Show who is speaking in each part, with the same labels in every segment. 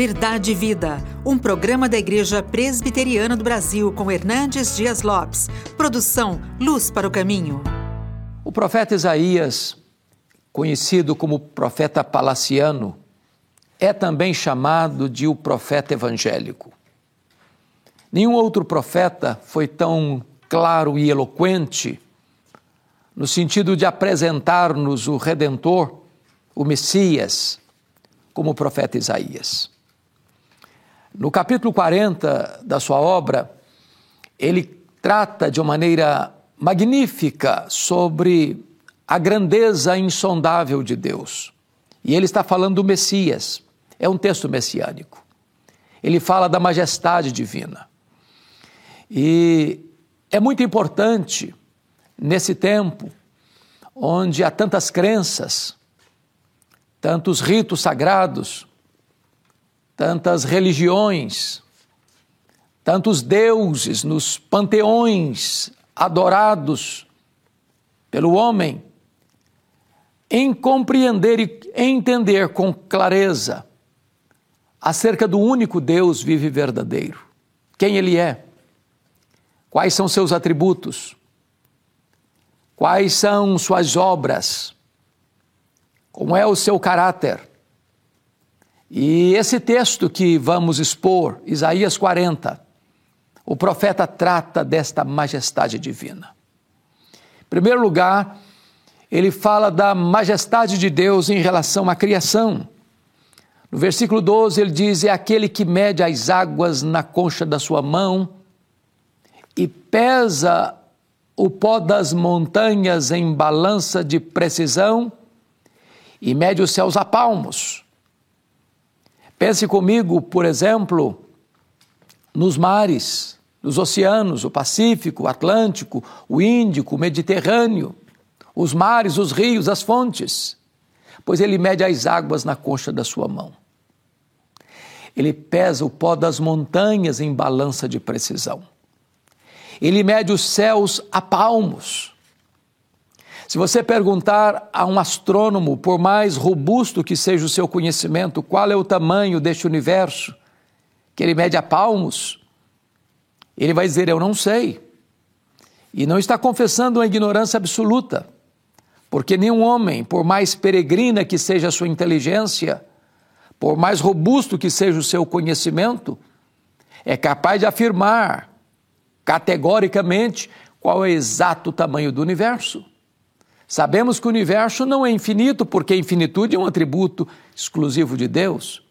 Speaker 1: Verdade e Vida, um programa da Igreja Presbiteriana do Brasil com Hernandes Dias Lopes. Produção Luz para o Caminho.
Speaker 2: O profeta Isaías, conhecido como profeta palaciano, é também chamado de o profeta evangélico. Nenhum outro profeta foi tão claro e eloquente no sentido de apresentar-nos o Redentor, o Messias, como o profeta Isaías. No capítulo 40 da sua obra, ele trata de uma maneira magnífica sobre a grandeza insondável de Deus. E ele está falando do Messias. É um texto messiânico. Ele fala da majestade divina. E é muito importante, nesse tempo, onde há tantas crenças, tantos ritos sagrados, tantas religiões, tantos deuses nos panteões adorados pelo homem, em compreender e entender com clareza acerca do único Deus vivo e verdadeiro. Quem Ele é, quais são seus atributos, quais são suas obras, como é o seu caráter e esse texto que vamos expor, Isaías 40, o profeta trata desta majestade divina. Em primeiro lugar, ele fala da majestade de Deus em relação à criação. No versículo 12, ele diz: É aquele que mede as águas na concha da sua mão e pesa o pó das montanhas em balança de precisão e mede os céus a palmos. Pense comigo, por exemplo, nos mares, nos oceanos, o Pacífico, o Atlântico, o Índico, o Mediterrâneo, os mares, os rios, as fontes, pois ele mede as águas na concha da sua mão. Ele pesa o pó das montanhas em balança de precisão. Ele mede os céus a palmos. Se você perguntar a um astrônomo, por mais robusto que seja o seu conhecimento, qual é o tamanho deste universo, que ele mede a palmos, ele vai dizer: Eu não sei. E não está confessando uma ignorância absoluta, porque nenhum homem, por mais peregrina que seja a sua inteligência, por mais robusto que seja o seu conhecimento, é capaz de afirmar categoricamente qual é o exato tamanho do universo. Sabemos que o universo não é infinito, porque a infinitude é um atributo exclusivo de Deus.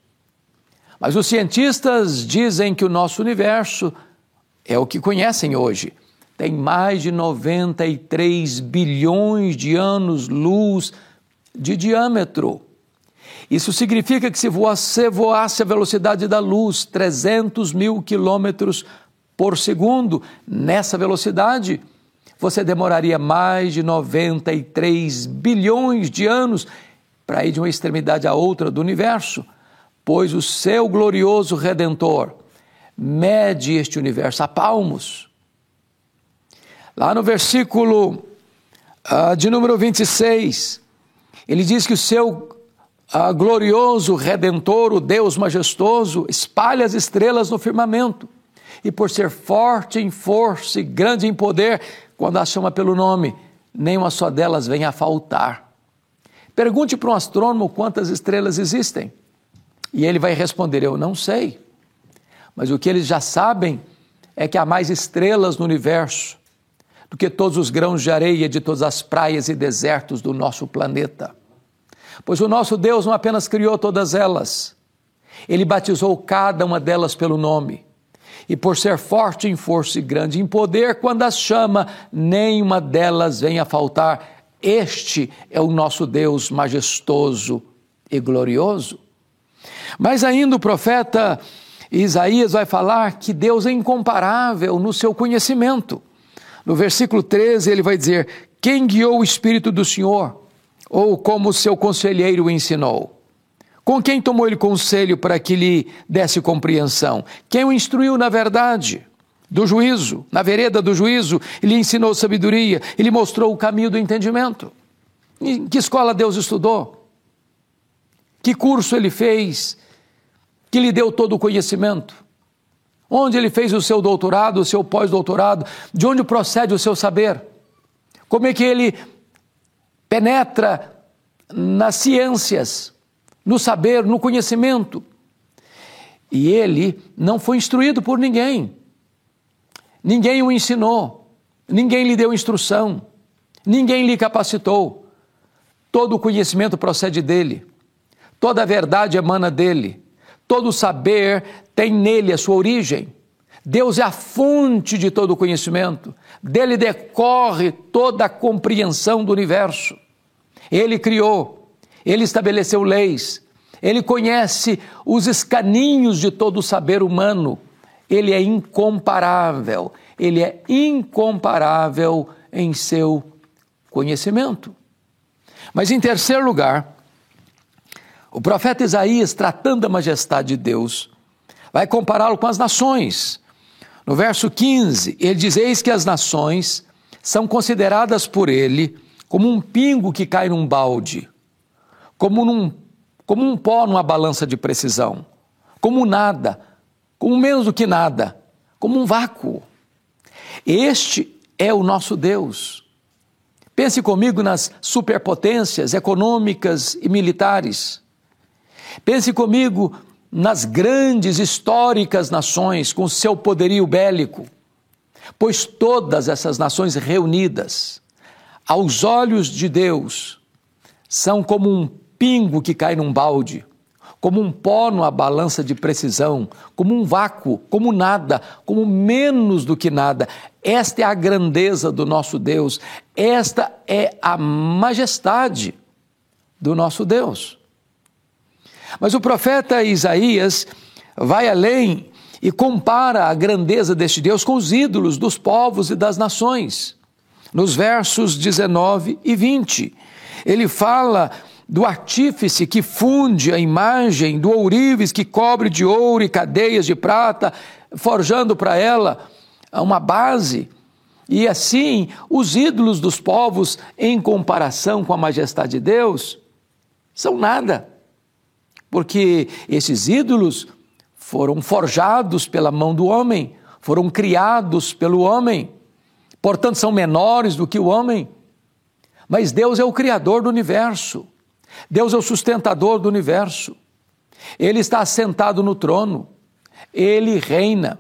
Speaker 2: Mas os cientistas dizem que o nosso universo é o que conhecem hoje. Tem mais de 93 bilhões de anos-luz de diâmetro. Isso significa que se você voasse a velocidade da luz, 300 mil quilômetros por segundo, nessa velocidade, você demoraria mais de 93 bilhões de anos para ir de uma extremidade à outra do universo, pois o seu glorioso Redentor mede este universo a palmos. Lá no versículo uh, de número 26, ele diz que o seu uh, glorioso Redentor, o Deus majestoso, espalha as estrelas no firmamento. E por ser forte em força e grande em poder, quando a chama pelo nome, nenhuma só delas vem a faltar. Pergunte para um astrônomo quantas estrelas existem. E ele vai responder: Eu não sei. Mas o que eles já sabem é que há mais estrelas no universo do que todos os grãos de areia de todas as praias e desertos do nosso planeta. Pois o nosso Deus não apenas criou todas elas, ele batizou cada uma delas pelo nome e por ser forte em força e grande em poder, quando as chama, nenhuma delas vem a faltar. Este é o nosso Deus majestoso e glorioso. Mas ainda o profeta Isaías vai falar que Deus é incomparável no seu conhecimento. No versículo 13, ele vai dizer: Quem guiou o Espírito do Senhor? Ou como seu conselheiro o ensinou? Com quem tomou ele conselho para que lhe desse compreensão? Quem o instruiu na verdade? Do juízo, na vereda do juízo, ele ensinou sabedoria, ele mostrou o caminho do entendimento. Em que escola Deus estudou? Que curso ele fez? que lhe deu todo o conhecimento? Onde ele fez o seu doutorado, o seu pós-doutorado? De onde procede o seu saber? Como é que ele penetra nas ciências, no saber, no conhecimento? E ele não foi instruído por ninguém. Ninguém o ensinou, ninguém lhe deu instrução, ninguém lhe capacitou. Todo o conhecimento procede dele, toda a verdade emana dele, todo o saber tem nele a sua origem. Deus é a fonte de todo o conhecimento, dele decorre toda a compreensão do universo. Ele criou, ele estabeleceu leis, ele conhece os escaninhos de todo o saber humano. Ele é incomparável, ele é incomparável em seu conhecimento. Mas em terceiro lugar, o profeta Isaías, tratando da majestade de Deus, vai compará-lo com as nações. No verso 15, ele diz: Eis que as nações são consideradas por ele como um pingo que cai num balde, como num como um pó numa balança de precisão, como nada, como menos do que nada, como um vácuo. Este é o nosso Deus. Pense comigo nas superpotências econômicas e militares. Pense comigo nas grandes históricas nações com seu poderio bélico, pois todas essas nações reunidas, aos olhos de Deus, são como um pingo que cai num balde, como um pó numa balança de precisão, como um vácuo, como nada, como menos do que nada. Esta é a grandeza do nosso Deus, esta é a majestade do nosso Deus. Mas o profeta Isaías vai além e compara a grandeza deste Deus com os ídolos dos povos e das nações. Nos versos 19 e 20, ele fala do artífice que funde a imagem, do ourives que cobre de ouro e cadeias de prata, forjando para ela uma base. E assim, os ídolos dos povos, em comparação com a majestade de Deus, são nada. Porque esses ídolos foram forjados pela mão do homem, foram criados pelo homem, portanto, são menores do que o homem. Mas Deus é o Criador do universo. Deus é o sustentador do universo. Ele está assentado no trono. Ele reina.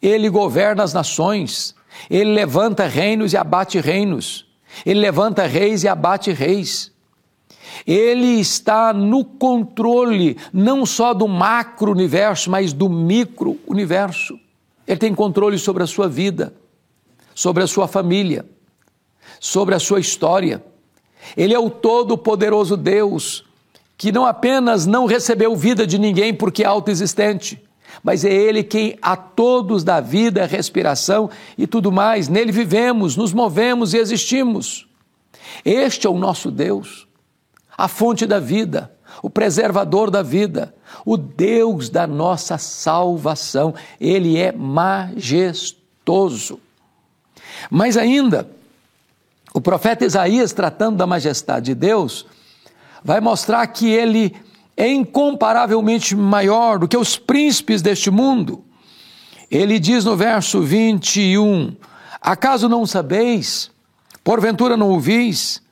Speaker 2: Ele governa as nações. Ele levanta reinos e abate reinos. Ele levanta reis e abate reis. Ele está no controle não só do macro-universo, mas do micro-universo. Ele tem controle sobre a sua vida, sobre a sua família, sobre a sua história ele é o todo-poderoso Deus, que não apenas não recebeu vida de ninguém porque é autoexistente, mas é Ele quem a todos dá vida, respiração e tudo mais. Nele vivemos, nos movemos e existimos. Este é o nosso Deus, a fonte da vida, o preservador da vida, o Deus da nossa salvação. Ele é majestoso. Mas ainda, o profeta Isaías, tratando da majestade de Deus, vai mostrar que ele é incomparavelmente maior do que os príncipes deste mundo. Ele diz no verso 21: Acaso não sabeis? Porventura não ouvis?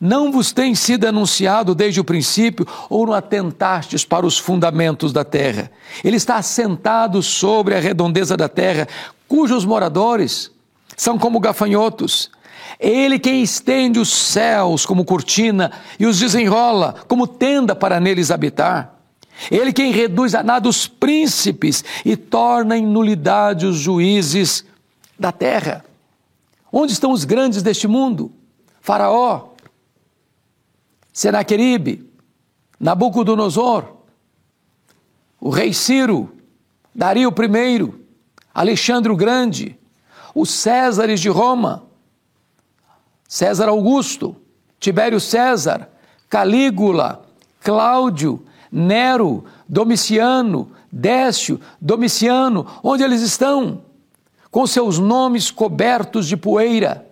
Speaker 2: Não vos tem sido anunciado desde o princípio, ou não atentastes para os fundamentos da terra? Ele está assentado sobre a redondeza da terra, cujos moradores são como gafanhotos Ele quem estende os céus como cortina e os desenrola como tenda para neles habitar. Ele quem reduz a nada os príncipes e torna em nulidade os juízes da terra. Onde estão os grandes deste mundo? Faraó, Senaqueribe, Nabucodonosor, o rei Ciro, Dario I, Alexandre o Grande, os Césares de Roma, César Augusto, Tibério César, Calígula, Cláudio, Nero, Domiciano, Décio, Domiciano, onde eles estão? Com seus nomes cobertos de poeira.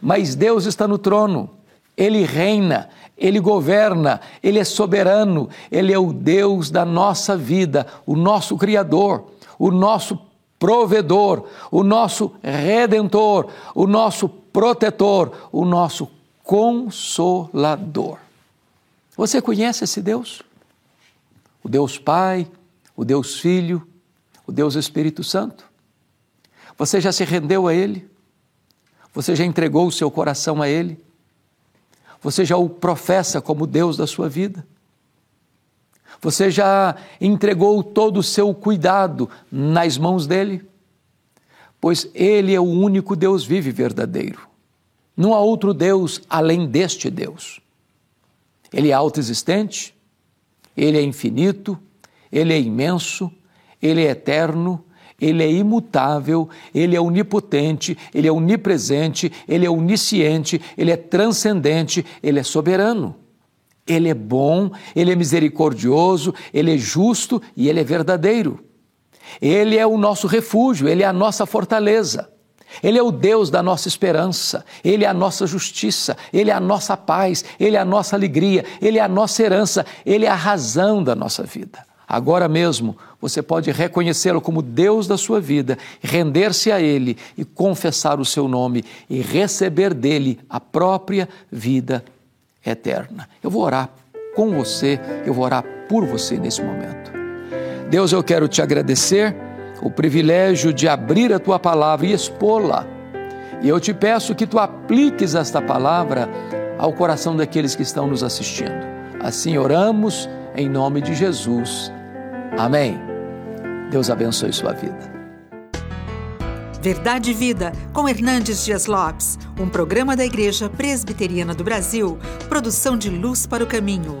Speaker 2: Mas Deus está no trono, ele reina, Ele governa, Ele é soberano, Ele é o Deus da nossa vida, o nosso Criador, o nosso provedor, o nosso redentor, o nosso protetor, o nosso consolador. Você conhece esse Deus? O Deus Pai, o Deus Filho, o Deus Espírito Santo? Você já se rendeu a Ele? Você já entregou o seu coração a Ele? Você já o professa como Deus da sua vida? Você já entregou todo o seu cuidado nas mãos dele? Pois ele é o único Deus vivo e verdadeiro. Não há outro Deus além deste Deus. Ele é autoexistente, ele é infinito, ele é imenso, ele é eterno, ele é imutável, ele é onipotente, ele é onipresente, ele é onisciente, ele é transcendente, ele é soberano. Ele é bom, ele é misericordioso, ele é justo e ele é verdadeiro. Ele é o nosso refúgio, ele é a nossa fortaleza. Ele é o Deus da nossa esperança, Ele é a nossa justiça, Ele é a nossa paz, Ele é a nossa alegria, Ele é a nossa herança, Ele é a razão da nossa vida. Agora mesmo você pode reconhecê-lo como Deus da sua vida, render-se a Ele e confessar o seu nome e receber dele a própria vida eterna. Eu vou orar com você, eu vou orar por você nesse momento. Deus, eu quero te agradecer o privilégio de abrir a tua palavra e expô-la. E eu te peço que tu apliques esta palavra ao coração daqueles que estão nos assistindo. Assim oramos em nome de Jesus. Amém. Deus abençoe sua vida.
Speaker 1: Verdade e Vida, com Hernandes Dias Lopes, um programa da Igreja Presbiteriana do Brasil, produção de Luz para o Caminho.